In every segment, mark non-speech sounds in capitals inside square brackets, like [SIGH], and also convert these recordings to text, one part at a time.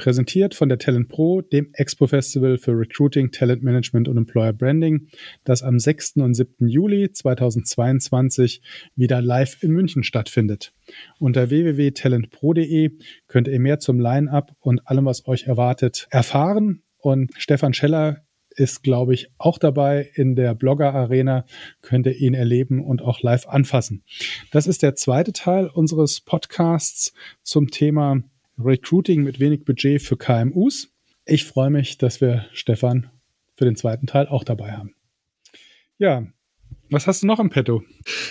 Präsentiert von der Talent Pro, dem Expo Festival für Recruiting, Talent Management und Employer Branding, das am 6. und 7. Juli 2022 wieder live in München stattfindet. Unter www.talentpro.de könnt ihr mehr zum Line-up und allem, was euch erwartet, erfahren. Und Stefan Scheller ist, glaube ich, auch dabei in der Blogger Arena, könnt ihr ihn erleben und auch live anfassen. Das ist der zweite Teil unseres Podcasts zum Thema Recruiting mit wenig Budget für KMUs. Ich freue mich, dass wir Stefan für den zweiten Teil auch dabei haben. Ja, was hast du noch im Petto?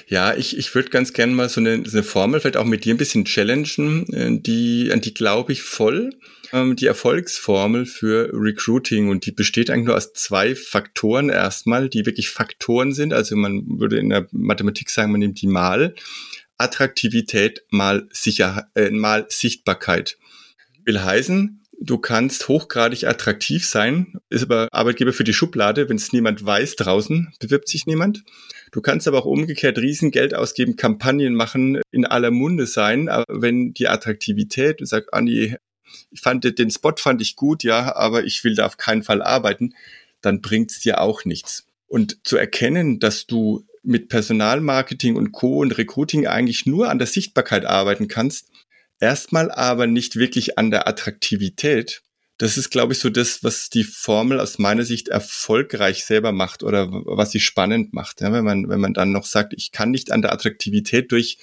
Ja, ich, ich würde ganz gerne mal so eine, so eine Formel vielleicht auch mit dir ein bisschen challengen, äh, die, an die glaube ich voll. Ähm, die Erfolgsformel für Recruiting und die besteht eigentlich nur aus zwei Faktoren erstmal, die wirklich Faktoren sind. Also man würde in der Mathematik sagen, man nimmt die mal. Attraktivität mal, Sicher äh, mal Sichtbarkeit. Will heißen, du kannst hochgradig attraktiv sein, ist aber Arbeitgeber für die Schublade, wenn es niemand weiß draußen, bewirbt sich niemand. Du kannst aber auch umgekehrt Riesengeld ausgeben, Kampagnen machen, in aller Munde sein, aber wenn die Attraktivität, du sagst, Anni, ich fand den Spot fand ich gut, ja, aber ich will da auf keinen Fall arbeiten, dann bringt's dir auch nichts. Und zu erkennen, dass du mit Personalmarketing und Co. und Recruiting eigentlich nur an der Sichtbarkeit arbeiten kannst, erstmal aber nicht wirklich an der Attraktivität. Das ist, glaube ich, so das, was die Formel aus meiner Sicht erfolgreich selber macht oder was sie spannend macht. Ja, wenn man, wenn man dann noch sagt, ich kann nicht an der Attraktivität durch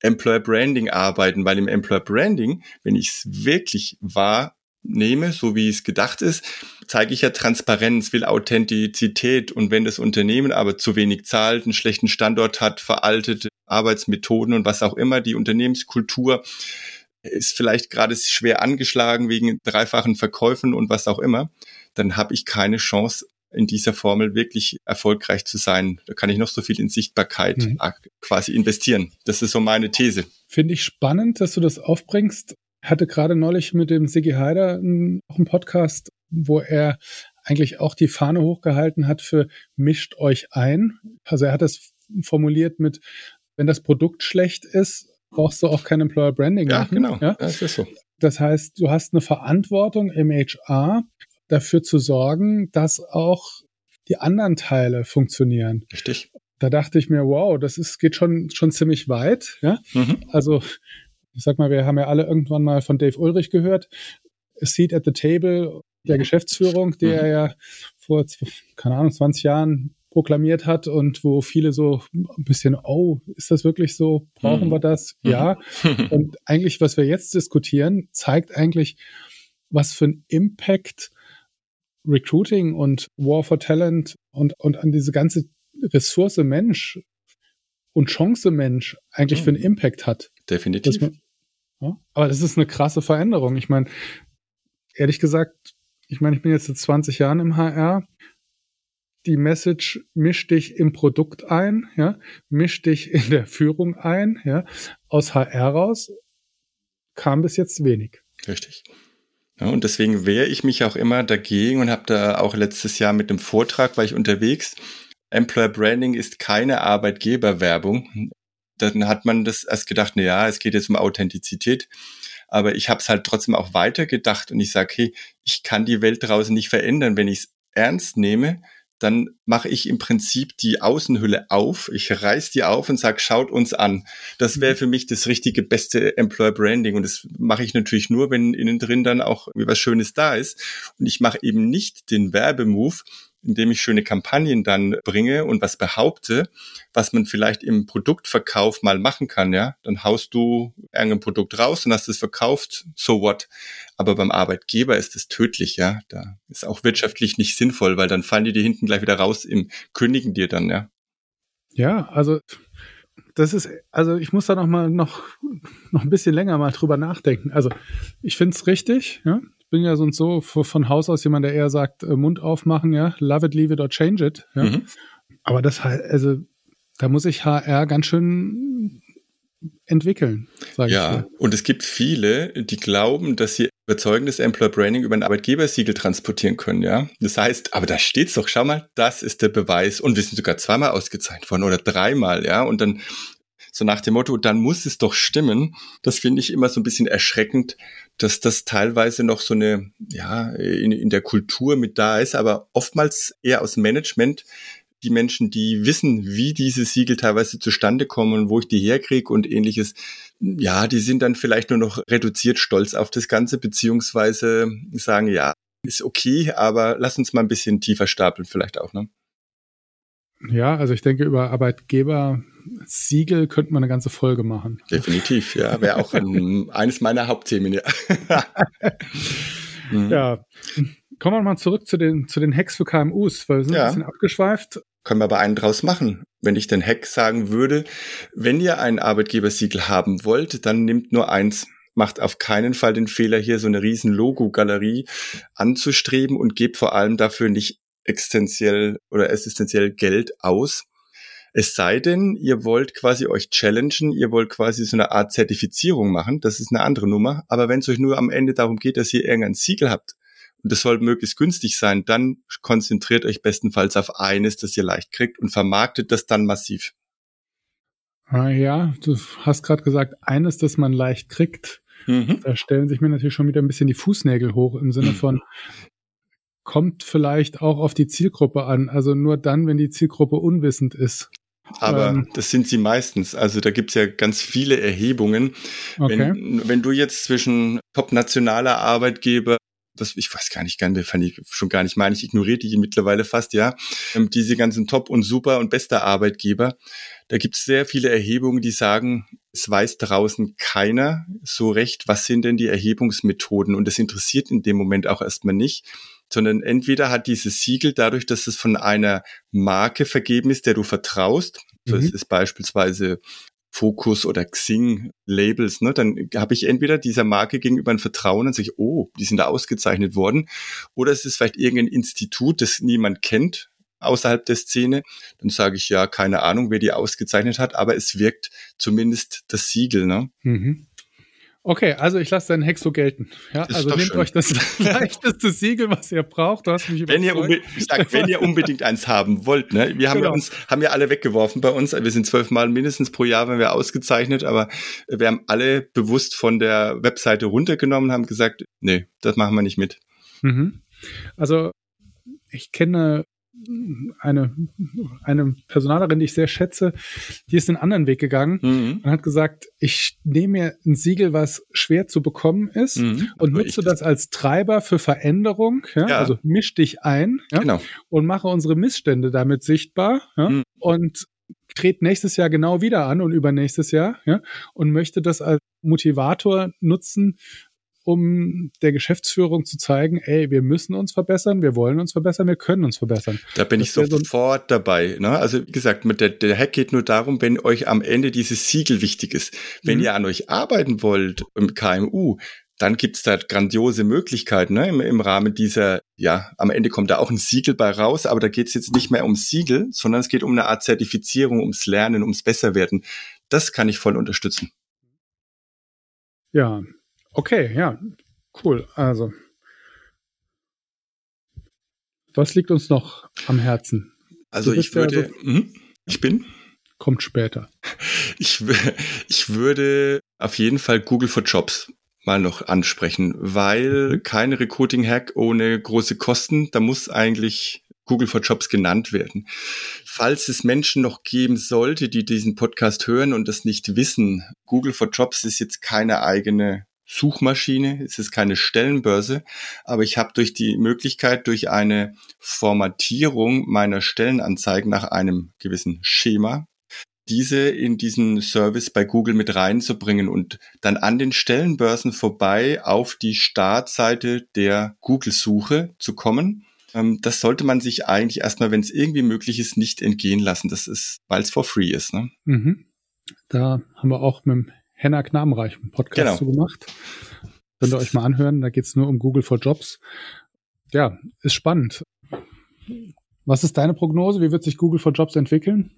Employer Branding arbeiten, weil im Employer Branding, wenn ich es wirklich wahr nehme, so wie es gedacht ist, zeige ich ja Transparenz, will Authentizität und wenn das Unternehmen aber zu wenig zahlt, einen schlechten Standort hat, veraltete Arbeitsmethoden und was auch immer, die Unternehmenskultur ist vielleicht gerade schwer angeschlagen wegen dreifachen Verkäufen und was auch immer, dann habe ich keine Chance, in dieser Formel wirklich erfolgreich zu sein. Da kann ich noch so viel in Sichtbarkeit mhm. quasi investieren. Das ist so meine These. Finde ich spannend, dass du das aufbringst hatte gerade neulich mit dem Sigi Heider auch einen Podcast, wo er eigentlich auch die Fahne hochgehalten hat für mischt euch ein. Also er hat das formuliert mit, wenn das Produkt schlecht ist, brauchst du auch kein Employer Branding ja, machen. Genau. Ja, das ist so. Das heißt, du hast eine Verantwortung im HR dafür zu sorgen, dass auch die anderen Teile funktionieren. Richtig. Da dachte ich mir, wow, das ist, geht schon, schon ziemlich weit. Ja? Mhm. Also ich sag mal, wir haben ja alle irgendwann mal von Dave Ulrich gehört, A Seat at the Table der Geschäftsführung, der mhm. ja vor, keine Ahnung, 20 Jahren proklamiert hat und wo viele so ein bisschen, oh, ist das wirklich so? Brauchen mhm. wir das? Mhm. Ja. [LAUGHS] und eigentlich, was wir jetzt diskutieren, zeigt eigentlich, was für ein Impact Recruiting und War for Talent und, und an diese ganze Ressource Mensch und Chance Mensch eigentlich mhm. für einen Impact hat. Definitiv. Man, ja, aber das ist eine krasse Veränderung. Ich meine, ehrlich gesagt, ich meine, ich bin jetzt seit 20 Jahren im HR. Die Message misch dich im Produkt ein, ja, misch dich in der Führung ein, ja. Aus HR raus kam bis jetzt wenig. Richtig. Ja, und deswegen wehre ich mich auch immer dagegen und habe da auch letztes Jahr mit dem Vortrag war ich unterwegs. Employer Branding ist keine Arbeitgeberwerbung dann hat man das erst gedacht, na ja, es geht jetzt um Authentizität. Aber ich habe es halt trotzdem auch weitergedacht und ich sage, hey, ich kann die Welt draußen nicht verändern. Wenn ich es ernst nehme, dann mache ich im Prinzip die Außenhülle auf, ich reiß die auf und sage, schaut uns an. Das wäre mhm. für mich das richtige beste Employer Branding und das mache ich natürlich nur, wenn innen drin dann auch was Schönes da ist und ich mache eben nicht den Werbemove, indem ich schöne Kampagnen dann bringe und was behaupte, was man vielleicht im Produktverkauf mal machen kann, ja, dann haust du irgendein Produkt raus und hast es verkauft, so what. Aber beim Arbeitgeber ist es tödlich, ja. Da ist auch wirtschaftlich nicht sinnvoll, weil dann fallen die dir hinten gleich wieder raus im Kündigen dir dann, ja. Ja, also das ist, also ich muss da noch mal noch, noch ein bisschen länger mal drüber nachdenken. Also ich finde es richtig, ja bin ja sonst so von Haus aus jemand, der eher sagt, äh, Mund aufmachen, ja, love it, leave it or change it. Ja. Mhm. Aber das halt, also da muss ich HR ganz schön entwickeln. ja, ich und es gibt viele, die glauben, dass sie überzeugendes Employer Branding über ein Arbeitgebersiegel transportieren können, ja. Das heißt, aber da steht's doch, schau mal, das ist der Beweis und wir sind sogar zweimal ausgezeichnet worden oder dreimal, ja. Und dann so nach dem Motto, dann muss es doch stimmen. Das finde ich immer so ein bisschen erschreckend, dass das teilweise noch so eine, ja, in, in der Kultur mit da ist, aber oftmals eher aus Management die Menschen, die wissen, wie diese Siegel teilweise zustande kommen, wo ich die herkriege und ähnliches, ja, die sind dann vielleicht nur noch reduziert stolz auf das Ganze, beziehungsweise sagen, ja, ist okay, aber lass uns mal ein bisschen tiefer stapeln vielleicht auch, ne? Ja, also ich denke, über Arbeitgeber-Siegel könnte man eine ganze Folge machen. Definitiv, ja. Wäre auch ein, [LAUGHS] eines meiner Hauptthemen, ja. [LAUGHS] ja. Kommen wir mal zurück zu den, zu den Hacks für KMUs, weil wir sind ja. ein bisschen abgeschweift. Können wir aber einen draus machen. Wenn ich den Hack sagen würde, wenn ihr ein Arbeitgebersiegel haben wollt, dann nimmt nur eins. Macht auf keinen Fall den Fehler, hier so eine riesen Logo-Galerie anzustreben und gebt vor allem dafür nicht existenziell oder existenziell Geld aus. Es sei denn, ihr wollt quasi euch challengen, ihr wollt quasi so eine Art Zertifizierung machen, das ist eine andere Nummer. Aber wenn es euch nur am Ende darum geht, dass ihr irgendein Siegel habt und das soll möglichst günstig sein, dann konzentriert euch bestenfalls auf eines, das ihr leicht kriegt und vermarktet das dann massiv. Ah, ja, du hast gerade gesagt, eines, das man leicht kriegt. Mhm. Da stellen sich mir natürlich schon wieder ein bisschen die Fußnägel hoch im Sinne [CLEARS THROAT] von, kommt vielleicht auch auf die Zielgruppe an. Also nur dann, wenn die Zielgruppe unwissend ist. Aber ähm, das sind sie meistens. Also da gibt's ja ganz viele Erhebungen. Okay. Wenn, wenn du jetzt zwischen top-nationaler Arbeitgeber das, ich weiß gar nicht, gerne, fand ich schon gar nicht meine, ich ignoriere die mittlerweile fast, ja. Ähm, diese ganzen Top- und Super- und bester Arbeitgeber. Da gibt es sehr viele Erhebungen, die sagen, es weiß draußen keiner so recht, was sind denn die Erhebungsmethoden. Und das interessiert in dem Moment auch erstmal nicht, sondern entweder hat dieses Siegel dadurch, dass es von einer Marke vergeben ist, der du vertraust. Mhm. Das ist beispielsweise Fokus oder Xing Labels, ne, dann habe ich entweder dieser Marke gegenüber ein Vertrauen und sage, oh, die sind da ausgezeichnet worden, oder es ist vielleicht irgendein Institut, das niemand kennt außerhalb der Szene, dann sage ich ja, keine Ahnung, wer die ausgezeichnet hat, aber es wirkt zumindest das Siegel, ne? Mhm. Okay, also ich lasse deinen Hex so gelten. Ja, also nehmt schön. euch das [LAUGHS] leichteste Siegel, was ihr braucht. Du hast mich wenn ihr, ich sag, wenn ihr unbedingt eins haben wollt, ne? Wir haben genau. ja uns, haben ja alle weggeworfen bei uns. Wir sind zwölfmal mindestens pro Jahr, wenn wir ausgezeichnet, aber wir haben alle bewusst von der Webseite runtergenommen, haben gesagt, nee, das machen wir nicht mit. Mhm. Also ich kenne eine, eine Personalerin, die ich sehr schätze, die ist einen anderen Weg gegangen mhm. und hat gesagt, ich nehme mir ein Siegel, was schwer zu bekommen ist mhm. und nutze das als Treiber für Veränderung. Ja? ja. Also misch dich ein ja? genau. und mache unsere Missstände damit sichtbar? Mhm. und trete nächstes Jahr genau wieder an und übernächstes Jahr ja? und möchte das als Motivator nutzen, um der Geschäftsführung zu zeigen, ey, wir müssen uns verbessern, wir wollen uns verbessern, wir können uns verbessern. Da bin das ich sofort so dabei. Ne? Also wie gesagt, mit der, der Hack geht nur darum, wenn euch am Ende dieses Siegel wichtig ist. Wenn mhm. ihr an euch arbeiten wollt im KMU, dann gibt's da grandiose Möglichkeiten ne? Im, im Rahmen dieser, ja, am Ende kommt da auch ein Siegel bei raus, aber da geht's jetzt nicht mehr um Siegel, sondern es geht um eine Art Zertifizierung, ums Lernen, ums Besserwerden. Das kann ich voll unterstützen. Ja, Okay, ja, cool. Also, was liegt uns noch am Herzen? Also ich würde, ja so, mh, ich bin. Kommt später. [LAUGHS] Ich, ich würde auf jeden Fall Google for Jobs mal noch ansprechen, weil mhm. kein Recruiting-Hack ohne große Kosten, da muss eigentlich Google for Jobs genannt werden. Falls es Menschen noch geben sollte, die diesen Podcast hören und das nicht wissen, Google for Jobs ist jetzt keine eigene Suchmaschine, es ist keine Stellenbörse, aber ich habe durch die Möglichkeit, durch eine Formatierung meiner Stellenanzeigen nach einem gewissen Schema, diese in diesen Service bei Google mit reinzubringen und dann an den Stellenbörsen vorbei auf die Startseite der Google-Suche zu kommen. Ähm, das sollte man sich eigentlich erstmal, wenn es irgendwie möglich ist, nicht entgehen lassen. Das ist, weil es for free ist. Ne? Mhm. Da haben wir auch mit dem Henna Knabenreich einen Podcast genau. zu gemacht. Könnt ihr euch mal anhören, da geht es nur um Google for Jobs. Ja, ist spannend. Was ist deine Prognose? Wie wird sich Google for Jobs entwickeln?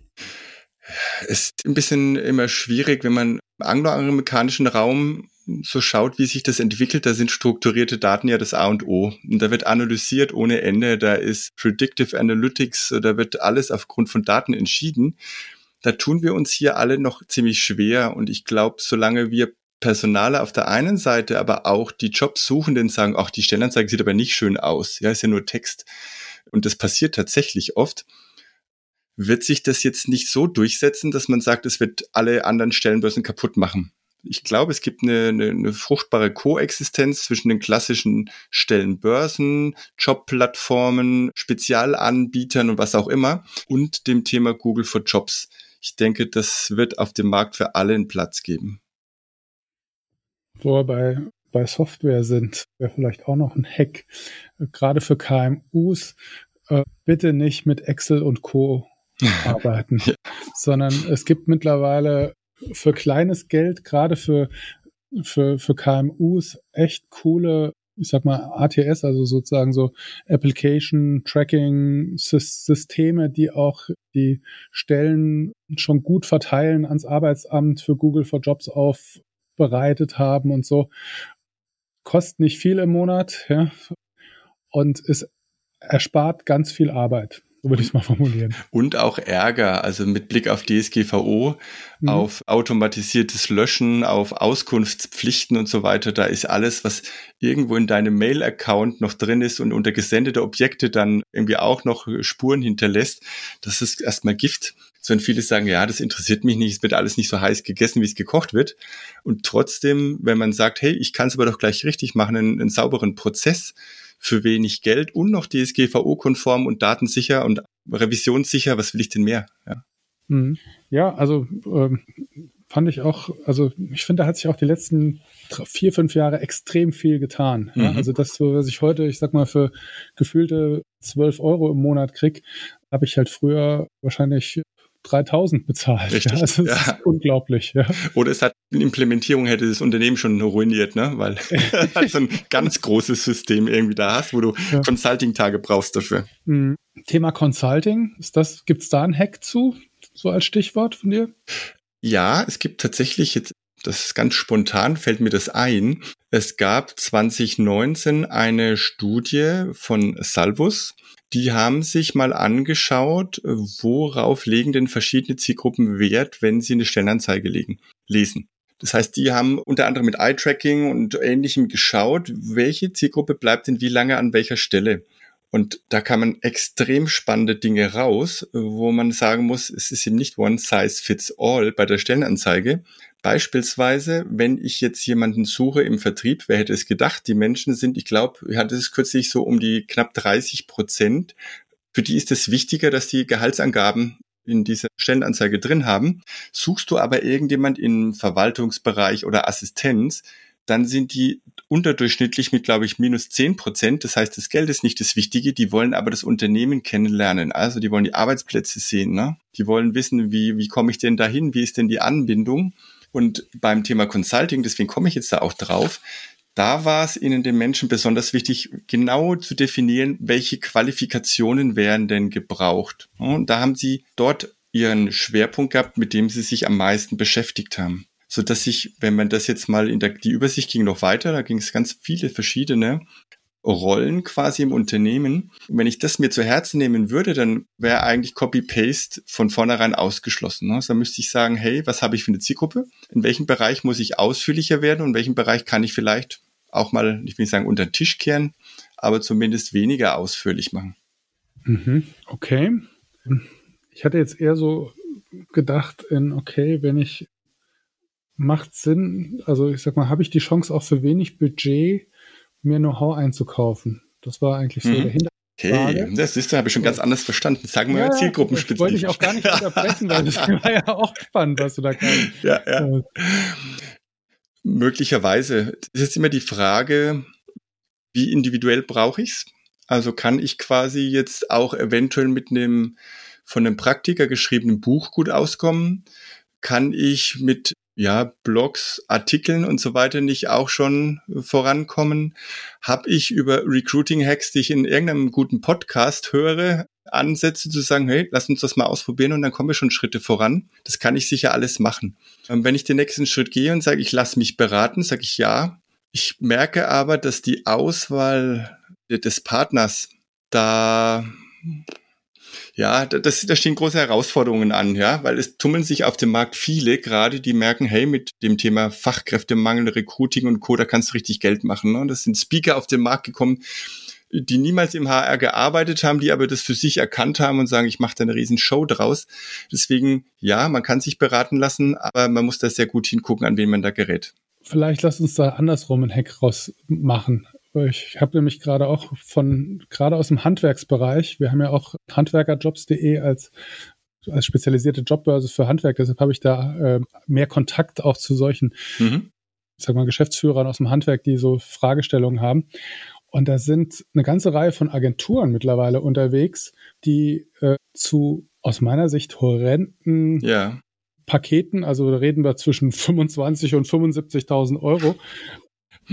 Es ist ein bisschen immer schwierig, wenn man angloamerikanischen Raum so schaut, wie sich das entwickelt, da sind strukturierte Daten ja das A und O. Und da wird analysiert ohne Ende, da ist Predictive Analytics, da wird alles aufgrund von Daten entschieden. Da tun wir uns hier alle noch ziemlich schwer. Und ich glaube, solange wir Personale auf der einen Seite, aber auch die Jobsuchenden sagen, ach, die Stellenanzeige sieht aber nicht schön aus. Ja, ist ja nur Text. Und das passiert tatsächlich oft. Wird sich das jetzt nicht so durchsetzen, dass man sagt, es wird alle anderen Stellenbörsen kaputt machen? Ich glaube, es gibt eine, eine, eine fruchtbare Koexistenz zwischen den klassischen Stellenbörsen, Jobplattformen, Spezialanbietern und was auch immer und dem Thema Google for Jobs. Ich denke, das wird auf dem Markt für alle einen Platz geben. Wo wir bei, bei Software sind, wäre vielleicht auch noch ein Hack, gerade für KMUs, äh, bitte nicht mit Excel und Co. [LAUGHS] arbeiten, ja. sondern es gibt mittlerweile für kleines Geld, gerade für, für, für KMUs, echt coole, ich sag mal, ATS, also sozusagen so Application Tracking Systeme, die auch die Stellen schon gut verteilen ans Arbeitsamt für Google for Jobs aufbereitet haben und so. Kostet nicht viel im Monat, ja, und es erspart ganz viel Arbeit. So würde ich es mal formulieren. Und auch Ärger, also mit Blick auf DSGVO, mhm. auf automatisiertes Löschen, auf Auskunftspflichten und so weiter. Da ist alles, was irgendwo in deinem Mail-Account noch drin ist und unter gesendete Objekte dann irgendwie auch noch Spuren hinterlässt. Das ist erstmal Gift. So wenn viele sagen, ja, das interessiert mich nicht, es wird alles nicht so heiß gegessen, wie es gekocht wird. Und trotzdem, wenn man sagt, hey, ich kann es aber doch gleich richtig machen, einen, einen sauberen Prozess, für wenig Geld und noch DSGVO-konform und datensicher und revisionssicher. Was will ich denn mehr? Ja, mhm. ja also ähm, fand ich auch, also ich finde, da hat sich auch die letzten vier, fünf Jahre extrem viel getan. Mhm. Ja? Also das, was ich heute, ich sag mal, für gefühlte zwölf Euro im Monat krieg, habe ich halt früher wahrscheinlich 3000 bezahlt. Richtig, ja, das ist ja. unglaublich. Ja. Oder es hat eine Implementierung hätte das Unternehmen schon ruiniert, ne? weil du [LAUGHS] halt [LAUGHS] so ein ganz großes System irgendwie da hast, wo du ja. Consulting-Tage brauchst dafür. Mhm. Thema Consulting, ist das, gibt's da einen Hack zu, so als Stichwort von dir? Ja, es gibt tatsächlich jetzt das ist ganz spontan, fällt mir das ein. Es gab 2019 eine Studie von Salvus, die haben sich mal angeschaut, worauf legen denn verschiedene Zielgruppen Wert, wenn sie eine Stellenanzeige legen, lesen. Das heißt, die haben unter anderem mit Eye-Tracking und ähnlichem geschaut, welche Zielgruppe bleibt denn wie lange an welcher Stelle. Und da kann man extrem spannende Dinge raus, wo man sagen muss, es ist eben nicht one size fits all bei der Stellenanzeige. Beispielsweise, wenn ich jetzt jemanden suche im Vertrieb, wer hätte es gedacht, die Menschen sind, ich glaube, ich hatte es kürzlich so um die knapp 30 Prozent. Für die ist es wichtiger, dass die Gehaltsangaben in dieser Stellenanzeige drin haben. Suchst du aber irgendjemand im Verwaltungsbereich oder Assistenz, dann sind die unterdurchschnittlich mit, glaube ich, minus zehn Prozent. Das heißt, das Geld ist nicht das Wichtige, die wollen aber das Unternehmen kennenlernen. Also die wollen die Arbeitsplätze sehen. Ne? Die wollen wissen, wie, wie komme ich denn dahin, wie ist denn die Anbindung. Und beim Thema Consulting, deswegen komme ich jetzt da auch drauf, da war es ihnen den Menschen besonders wichtig, genau zu definieren, welche Qualifikationen wären denn gebraucht. Und da haben sie dort ihren Schwerpunkt gehabt, mit dem sie sich am meisten beschäftigt haben so dass ich, wenn man das jetzt mal in der, die Übersicht ging noch weiter, da ging es ganz viele verschiedene Rollen quasi im Unternehmen. Wenn ich das mir zu Herzen nehmen würde, dann wäre eigentlich Copy-Paste von vornherein ausgeschlossen. Ne? Also da müsste ich sagen, hey, was habe ich für eine Zielgruppe? In welchem Bereich muss ich ausführlicher werden und in welchem Bereich kann ich vielleicht auch mal, ich will nicht sagen, unter den Tisch kehren, aber zumindest weniger ausführlich machen. Mhm, okay. Ich hatte jetzt eher so gedacht in, okay, wenn ich macht Sinn, also ich sag mal, habe ich die Chance auch für wenig Budget mir Know-how einzukaufen? Das war eigentlich so mhm. der Hintergrund. Okay, das ist, da habe ich schon ganz anders verstanden. Sagen wir ja, mal zielgruppenspezifisch. wollte ich auch gar nicht unterbrechen, weil das war ja auch spannend, was du da kannst. [LAUGHS] Ja, ja. Äh. Möglicherweise. Es ist immer die Frage, wie individuell brauche ich's? Also kann ich quasi jetzt auch eventuell mit einem von einem Praktiker geschriebenen Buch gut auskommen? Kann ich mit ja, Blogs, Artikeln und so weiter nicht auch schon vorankommen? Habe ich über Recruiting-Hacks, die ich in irgendeinem guten Podcast höre, Ansätze zu sagen, hey, lass uns das mal ausprobieren und dann kommen wir schon Schritte voran. Das kann ich sicher alles machen. Ähm, wenn ich den nächsten Schritt gehe und sage, ich lasse mich beraten, sage ich ja. Ich merke aber, dass die Auswahl des Partners da ja, das, da stehen große Herausforderungen an, ja, weil es tummeln sich auf dem Markt viele, gerade die merken, hey, mit dem Thema Fachkräftemangel, Recruiting und Co., da kannst du richtig Geld machen. Ne? Das sind Speaker auf den Markt gekommen, die niemals im HR gearbeitet haben, die aber das für sich erkannt haben und sagen, ich mache da eine riesen Show draus. Deswegen, ja, man kann sich beraten lassen, aber man muss da sehr gut hingucken, an wen man da gerät. Vielleicht lass uns da andersrum einen Hack rausmachen. Ich habe nämlich gerade auch von, gerade aus dem Handwerksbereich, wir haben ja auch handwerkerjobs.de als als spezialisierte Jobbörse für Handwerk. Deshalb habe ich da äh, mehr Kontakt auch zu solchen, mhm. ich sag mal, Geschäftsführern aus dem Handwerk, die so Fragestellungen haben. Und da sind eine ganze Reihe von Agenturen mittlerweile unterwegs, die äh, zu aus meiner Sicht horrenden ja. Paketen, also da reden wir zwischen 25 und 75.000 Euro,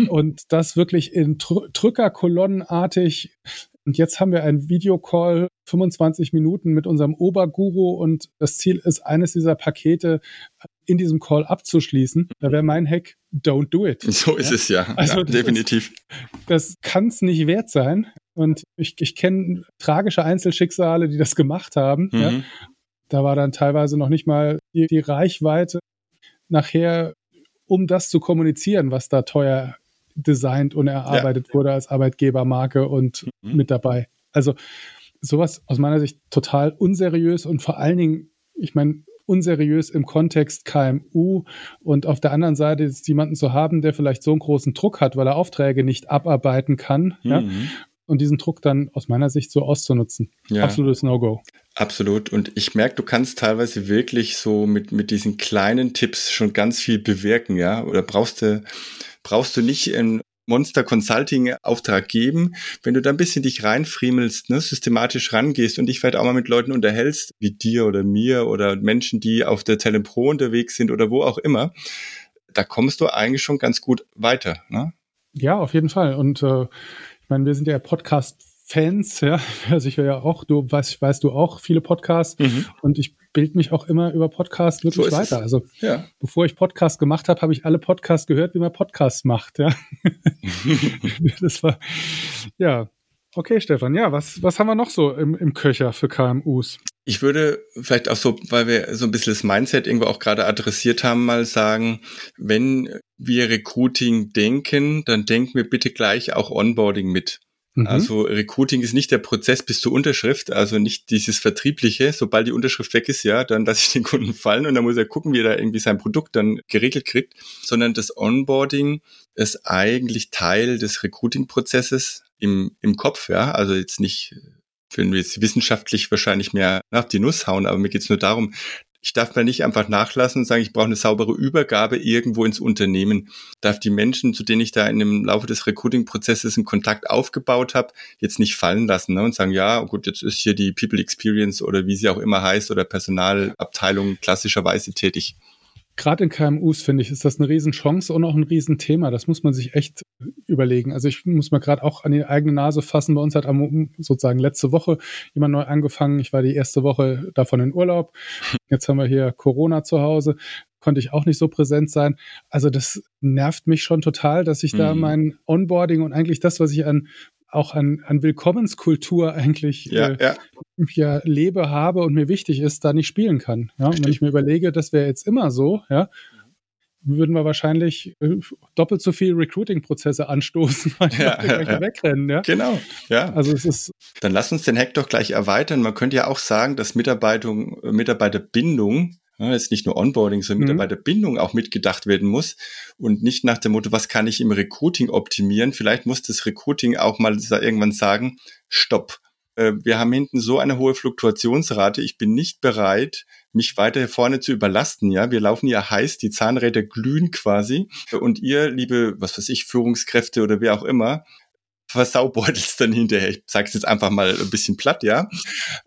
und das wirklich in Drückerkolonnenartig. Und jetzt haben wir einen Videocall, 25 Minuten mit unserem Oberguru und das Ziel ist, eines dieser Pakete in diesem Call abzuschließen. Da wäre mein Hack, don't do it. So ist ja? es ja, also ja, definitiv. Ist, das kann es nicht wert sein. Und ich, ich kenne tragische Einzelschicksale, die das gemacht haben. Mhm. Ja? Da war dann teilweise noch nicht mal die, die Reichweite nachher um das zu kommunizieren, was da teuer designt und erarbeitet ja. wurde als Arbeitgebermarke und mhm. mit dabei. Also sowas aus meiner Sicht total unseriös und vor allen Dingen, ich meine, unseriös im Kontext KMU und auf der anderen Seite ist jemanden zu haben, der vielleicht so einen großen Druck hat, weil er Aufträge nicht abarbeiten kann. Mhm. Ja, und diesen Druck dann aus meiner Sicht so auszunutzen. Ja. Absolutes No-Go. Absolut. Und ich merke, du kannst teilweise wirklich so mit, mit diesen kleinen Tipps schon ganz viel bewirken, ja. Oder brauchst du brauchst du nicht einen Monster Consulting Auftrag geben, wenn du da ein bisschen dich reinfriemelst, ne, systematisch rangehst und dich vielleicht auch mal mit Leuten unterhältst, wie dir oder mir oder Menschen, die auf der Talent Pro unterwegs sind oder wo auch immer, da kommst du eigentlich schon ganz gut weiter. Ne? Ja, auf jeden Fall. Und äh, ich meine, wir sind ja Podcast Fans, ja, [LAUGHS] also ich höre ja auch, du weißt, weißt du auch viele Podcasts mhm. und ich bilde mich auch immer über Podcasts wirklich so weiter. Es. Also ja. bevor ich Podcasts gemacht habe, habe ich alle Podcasts gehört, wie man Podcasts macht, ja. [LAUGHS] das war ja. Okay, Stefan, ja, was, was haben wir noch so im, im Köcher für KMUs? Ich würde vielleicht auch so, weil wir so ein bisschen das Mindset irgendwo auch gerade adressiert haben, mal sagen, wenn wir Recruiting denken, dann denken wir bitte gleich auch Onboarding mit. Mhm. Also Recruiting ist nicht der Prozess bis zur Unterschrift, also nicht dieses Vertriebliche. Sobald die Unterschrift weg ist, ja, dann [LAUGHS] lasse ich den Kunden fallen und dann muss er gucken, wie er da irgendwie sein Produkt dann geregelt kriegt. Sondern das Onboarding ist eigentlich Teil des Recruiting-Prozesses im, im Kopf, ja. Also jetzt nicht wenn wir jetzt wissenschaftlich wahrscheinlich mehr nach die Nuss hauen, aber mir geht's nur darum, ich darf mir nicht einfach nachlassen und sagen, ich brauche eine saubere Übergabe irgendwo ins Unternehmen. Darf die Menschen, zu denen ich da in dem Laufe des Recruiting-Prozesses einen Kontakt aufgebaut habe, jetzt nicht fallen lassen ne? und sagen, ja, gut, jetzt ist hier die People Experience oder wie sie auch immer heißt oder Personalabteilung klassischerweise tätig gerade in KMUs, finde ich, ist das eine Riesenchance und auch ein Riesenthema. Das muss man sich echt überlegen. Also ich muss mal gerade auch an die eigene Nase fassen. Bei uns hat am, sozusagen letzte Woche jemand neu angefangen. Ich war die erste Woche davon in Urlaub. Jetzt haben wir hier Corona zu Hause. Konnte ich auch nicht so präsent sein. Also das nervt mich schon total, dass ich da mhm. mein Onboarding und eigentlich das, was ich an auch an, an Willkommenskultur eigentlich ja, äh, ja. ja. lebe, habe und mir wichtig ist, da nicht spielen kann. Ja? Und wenn ich mir überlege, das wäre jetzt immer so, ja, würden wir wahrscheinlich äh, doppelt so viel Recruiting-Prozesse anstoßen, [LAUGHS] weil die ja, ja, ja. wegrennen. Ja? Genau, ja. Also es ist. Dann lass uns den Hack doch gleich erweitern. Man könnte ja auch sagen, dass Mitarbeitung, Mitarbeiterbindung ja, jetzt nicht nur Onboarding, sondern mhm. Mitarbeiterbindung auch mitgedacht werden muss und nicht nach dem Motto, was kann ich im Recruiting optimieren? Vielleicht muss das Recruiting auch mal irgendwann sagen, stopp. Äh, wir haben hinten so eine hohe Fluktuationsrate. Ich bin nicht bereit, mich weiter vorne zu überlasten. Ja, wir laufen ja heiß, die Zahnräder glühen quasi. Und ihr, liebe, was weiß ich, Führungskräfte oder wer auch immer, versaubeutelt dann hinterher. Ich sage es jetzt einfach mal ein bisschen platt, ja.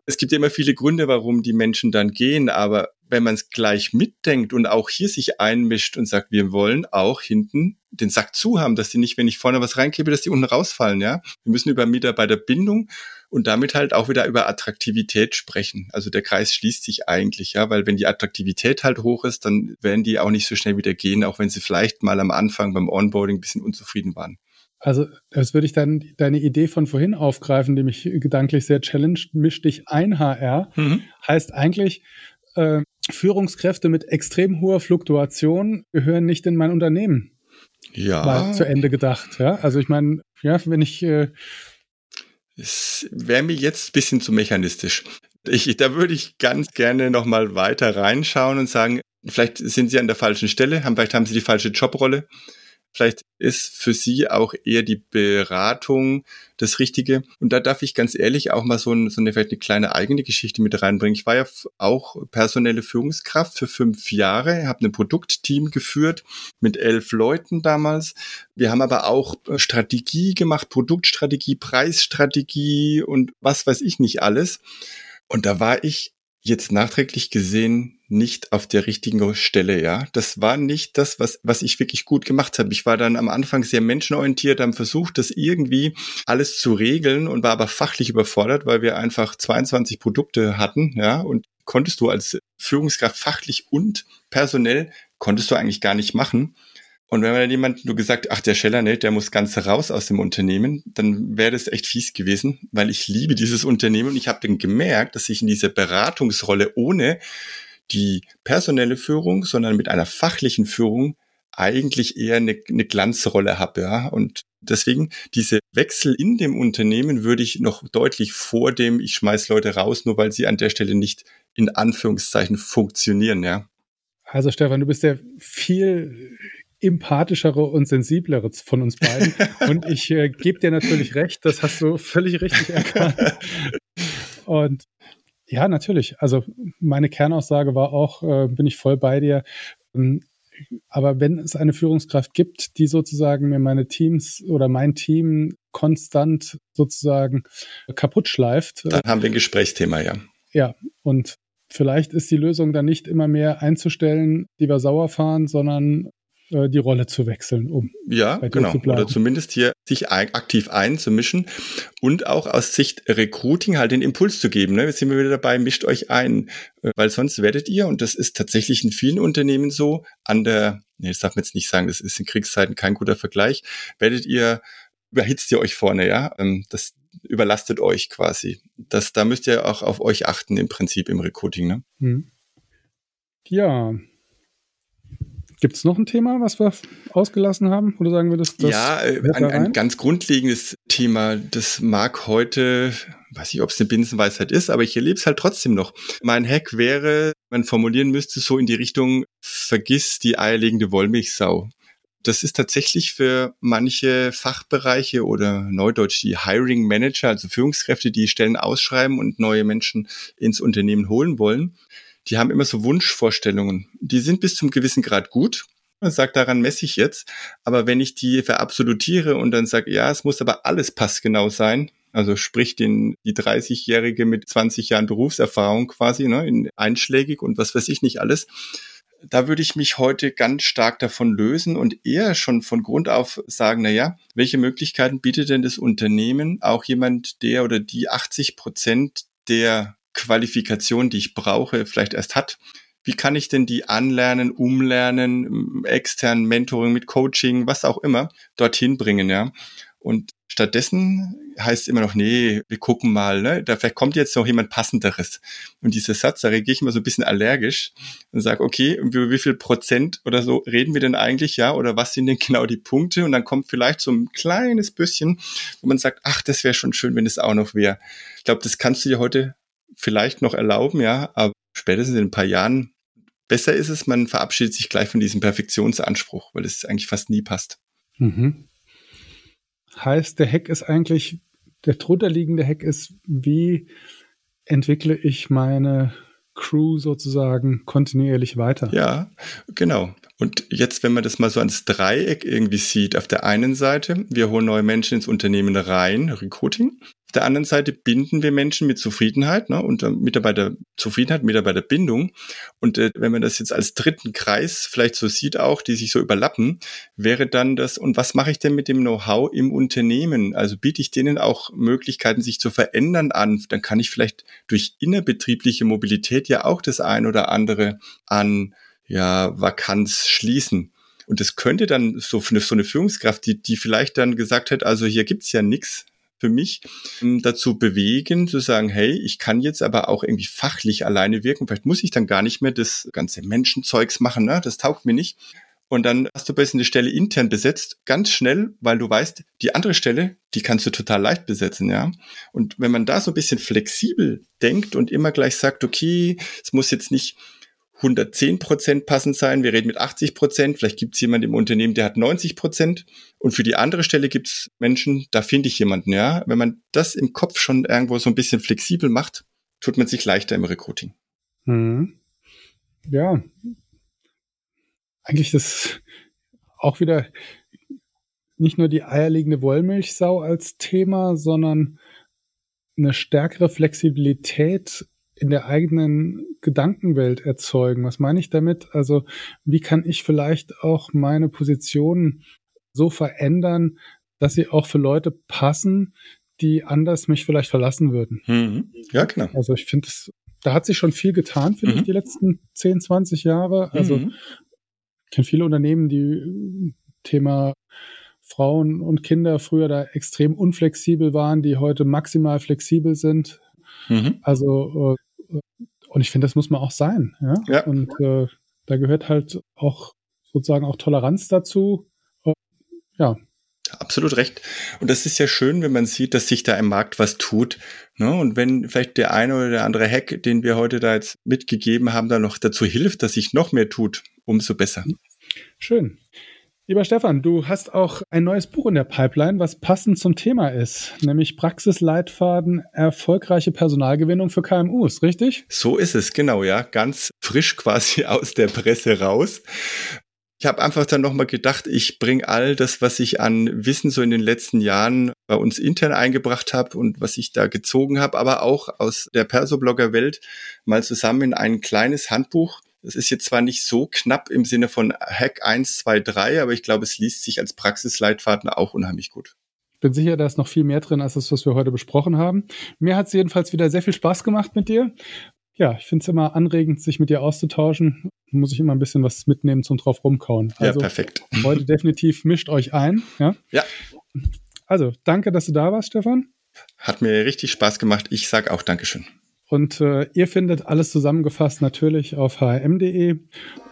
Es gibt ja immer viele Gründe, warum die Menschen dann gehen, aber wenn man es gleich mitdenkt und auch hier sich einmischt und sagt, wir wollen auch hinten den Sack zu haben, dass die nicht, wenn ich vorne was reinkebe, dass die unten rausfallen, ja. Wir müssen über Mitarbeiterbindung und damit halt auch wieder über Attraktivität sprechen. Also der Kreis schließt sich eigentlich, ja, weil wenn die Attraktivität halt hoch ist, dann werden die auch nicht so schnell wieder gehen, auch wenn sie vielleicht mal am Anfang beim Onboarding ein bisschen unzufrieden waren. Also, das würde ich dann deine Idee von vorhin aufgreifen, die mich gedanklich sehr challenged. Misch dich ein, HR. Mhm. Heißt eigentlich, äh, Führungskräfte mit extrem hoher Fluktuation gehören nicht in mein Unternehmen. Ja. Mal zu Ende gedacht. Ja, also ich meine, ja, wenn ich. Äh, es wäre mir jetzt ein bisschen zu mechanistisch. Ich, da würde ich ganz gerne nochmal weiter reinschauen und sagen, vielleicht sind Sie an der falschen Stelle, haben, vielleicht haben Sie die falsche Jobrolle. Vielleicht ist für Sie auch eher die Beratung das Richtige. Und da darf ich ganz ehrlich auch mal so, ein, so eine, vielleicht eine kleine eigene Geschichte mit reinbringen. Ich war ja auch personelle Führungskraft für fünf Jahre, habe ein Produktteam geführt mit elf Leuten damals. Wir haben aber auch Strategie gemacht, Produktstrategie, Preisstrategie und was weiß ich nicht alles. Und da war ich jetzt nachträglich gesehen nicht auf der richtigen Stelle, ja. Das war nicht das, was, was ich wirklich gut gemacht habe. Ich war dann am Anfang sehr menschenorientiert, haben versucht, das irgendwie alles zu regeln und war aber fachlich überfordert, weil wir einfach 22 Produkte hatten, ja. Und konntest du als Führungskraft fachlich und personell konntest du eigentlich gar nicht machen. Und wenn man jemand nur gesagt, ach, der Scheller, ne, der muss ganz raus aus dem Unternehmen, dann wäre das echt fies gewesen, weil ich liebe dieses Unternehmen und ich habe dann gemerkt, dass ich in dieser Beratungsrolle ohne die personelle Führung, sondern mit einer fachlichen Führung eigentlich eher eine, eine Glanzrolle habe, ja. Und deswegen diese Wechsel in dem Unternehmen würde ich noch deutlich vor dem, ich schmeiß Leute raus, nur weil sie an der Stelle nicht in Anführungszeichen funktionieren, ja. Also Stefan, du bist ja viel empathischere und sensiblere von uns beiden. [LAUGHS] und ich äh, gebe dir natürlich recht, das hast du völlig richtig erkannt. Und ja, natürlich. Also meine Kernaussage war auch, äh, bin ich voll bei dir. Ähm, aber wenn es eine Führungskraft gibt, die sozusagen mir meine Teams oder mein Team konstant sozusagen kaputt schleift. Äh, dann haben wir ein Gesprächsthema, ja. Ja, und vielleicht ist die Lösung dann nicht immer mehr einzustellen, die wir sauer fahren, sondern äh, die Rolle zu wechseln, um ja genau oder zumindest hier sich aktiv einzumischen und auch aus Sicht Recruiting halt den Impuls zu geben. Ne? Jetzt sind wir wieder dabei, mischt euch ein, äh, weil sonst werdet ihr und das ist tatsächlich in vielen Unternehmen so an der, nee, das darf man jetzt nicht sagen, das ist in Kriegszeiten kein guter Vergleich, werdet ihr überhitzt ihr euch vorne, ja. Ähm, das überlastet euch quasi. Das, da müsst ihr auch auf euch achten im Prinzip im Recruiting, ne? Hm. Ja, Gibt es noch ein Thema, was wir ausgelassen haben? Oder sagen wir das? das ja, äh, ein, ein, ganz grundlegendes Thema, das mag heute, weiß ich, ob es eine Binsenweisheit ist, aber ich erlebe es halt trotzdem noch. Mein Hack wäre, man formulieren müsste so in die Richtung, vergiss die eierlegende Wollmilchsau. Das ist tatsächlich für manche Fachbereiche oder neudeutsch die Hiring Manager, also Führungskräfte, die Stellen ausschreiben und neue Menschen ins Unternehmen holen wollen die haben immer so Wunschvorstellungen. Die sind bis zum gewissen Grad gut. Man sagt, daran messe ich jetzt. Aber wenn ich die verabsolutiere und dann sage, ja, es muss aber alles passgenau sein, also sprich den, die 30-Jährige mit 20 Jahren Berufserfahrung quasi, ne, in einschlägig und was weiß ich nicht alles, da würde ich mich heute ganz stark davon lösen und eher schon von Grund auf sagen, na ja, welche Möglichkeiten bietet denn das Unternehmen auch jemand, der oder die 80 Prozent der Qualifikation, die ich brauche, vielleicht erst hat. Wie kann ich denn die anlernen, umlernen, extern Mentoring mit Coaching, was auch immer, dorthin bringen, ja? Und stattdessen heißt es immer noch, nee, wir gucken mal, ne? Da vielleicht kommt jetzt noch jemand passenderes. Und dieser Satz, da reagiere ich immer so ein bisschen allergisch und sage, okay, über wie viel Prozent oder so reden wir denn eigentlich, ja? Oder was sind denn genau die Punkte? Und dann kommt vielleicht so ein kleines bisschen, wo man sagt, ach, das wäre schon schön, wenn es auch noch wäre. Ich glaube, das kannst du dir heute vielleicht noch erlauben, ja, aber spätestens in ein paar Jahren besser ist es, man verabschiedet sich gleich von diesem Perfektionsanspruch, weil es eigentlich fast nie passt. Mhm. Heißt, der Hack ist eigentlich, der drunterliegende Hack ist, wie entwickle ich meine Crew sozusagen kontinuierlich weiter? Ja, genau. Und jetzt, wenn man das mal so ans Dreieck irgendwie sieht, auf der einen Seite, wir holen neue Menschen ins Unternehmen rein, Recruiting. Der anderen Seite binden wir Menschen mit Zufriedenheit ne, und äh, Mitarbeiterzufriedenheit, Mitarbeiterbindung. Und äh, wenn man das jetzt als dritten Kreis vielleicht so sieht auch, die sich so überlappen, wäre dann das, und was mache ich denn mit dem Know-how im Unternehmen? Also biete ich denen auch Möglichkeiten, sich zu verändern an? Dann kann ich vielleicht durch innerbetriebliche Mobilität ja auch das ein oder andere an ja, Vakanz schließen. Und das könnte dann so eine, so eine Führungskraft, die, die vielleicht dann gesagt hat, also hier gibt's ja nichts für mich, ähm, dazu bewegen, zu sagen, hey, ich kann jetzt aber auch irgendwie fachlich alleine wirken. Vielleicht muss ich dann gar nicht mehr das ganze Menschenzeugs machen, ne? das taugt mir nicht. Und dann hast du besser eine Stelle intern besetzt, ganz schnell, weil du weißt, die andere Stelle, die kannst du total leicht besetzen, ja. Und wenn man da so ein bisschen flexibel denkt und immer gleich sagt, okay, es muss jetzt nicht 110 Prozent passend sein, wir reden mit 80 Prozent, vielleicht gibt es jemanden im Unternehmen, der hat 90 Prozent und für die andere Stelle gibt es Menschen, da finde ich jemanden, ja. Wenn man das im Kopf schon irgendwo so ein bisschen flexibel macht, tut man sich leichter im Recruiting. Mhm. Ja. Eigentlich ist auch wieder nicht nur die eierlegende Wollmilchsau als Thema, sondern eine stärkere Flexibilität in der eigenen Gedankenwelt erzeugen. Was meine ich damit? Also, wie kann ich vielleicht auch meine Position so verändern, dass sie auch für Leute passen, die anders mich vielleicht verlassen würden? Mhm. Ja, genau. Also, ich finde, da hat sich schon viel getan, finde mhm. ich, die letzten 10, 20 Jahre. Also, mhm. ich kenne viele Unternehmen, die Thema Frauen und Kinder früher da extrem unflexibel waren, die heute maximal flexibel sind. Mhm. Also äh, und ich finde, das muss man auch sein. Ja. ja. Und äh, da gehört halt auch sozusagen auch Toleranz dazu. ja. Absolut recht. Und das ist ja schön, wenn man sieht, dass sich da im Markt was tut. Ne? Und wenn vielleicht der eine oder der andere Hack, den wir heute da jetzt mitgegeben haben, da noch dazu hilft, dass sich noch mehr tut, umso besser. Schön. Lieber Stefan, du hast auch ein neues Buch in der Pipeline, was passend zum Thema ist, nämlich Praxisleitfaden erfolgreiche Personalgewinnung für KMUs, richtig? So ist es, genau, ja, ganz frisch [LAUGHS] quasi aus der Presse raus. Ich habe einfach dann nochmal gedacht, ich bringe all das, was ich an Wissen so in den letzten Jahren bei uns intern eingebracht habe und was ich da gezogen habe, aber auch aus der Persoblogger-Welt mal zusammen in ein kleines Handbuch das ist jetzt zwar nicht so knapp im Sinne von Hack 1, 2, 3, aber ich glaube, es liest sich als Praxisleitfaden auch unheimlich gut. Ich bin sicher, da ist noch viel mehr drin als das, was wir heute besprochen haben. Mir hat es jedenfalls wieder sehr viel Spaß gemacht mit dir. Ja, ich finde es immer anregend, sich mit dir auszutauschen. Muss ich immer ein bisschen was mitnehmen zum drauf rumkauen. Also, ja, perfekt. [LAUGHS] Heute definitiv mischt euch ein. Ja. ja. Also, danke, dass du da warst, Stefan. Hat mir richtig Spaß gemacht. Ich sage auch Dankeschön. Und äh, ihr findet alles zusammengefasst natürlich auf hm.de.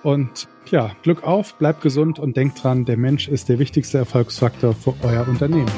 Und ja, Glück auf, bleibt gesund und denkt dran, der Mensch ist der wichtigste Erfolgsfaktor für euer Unternehmen.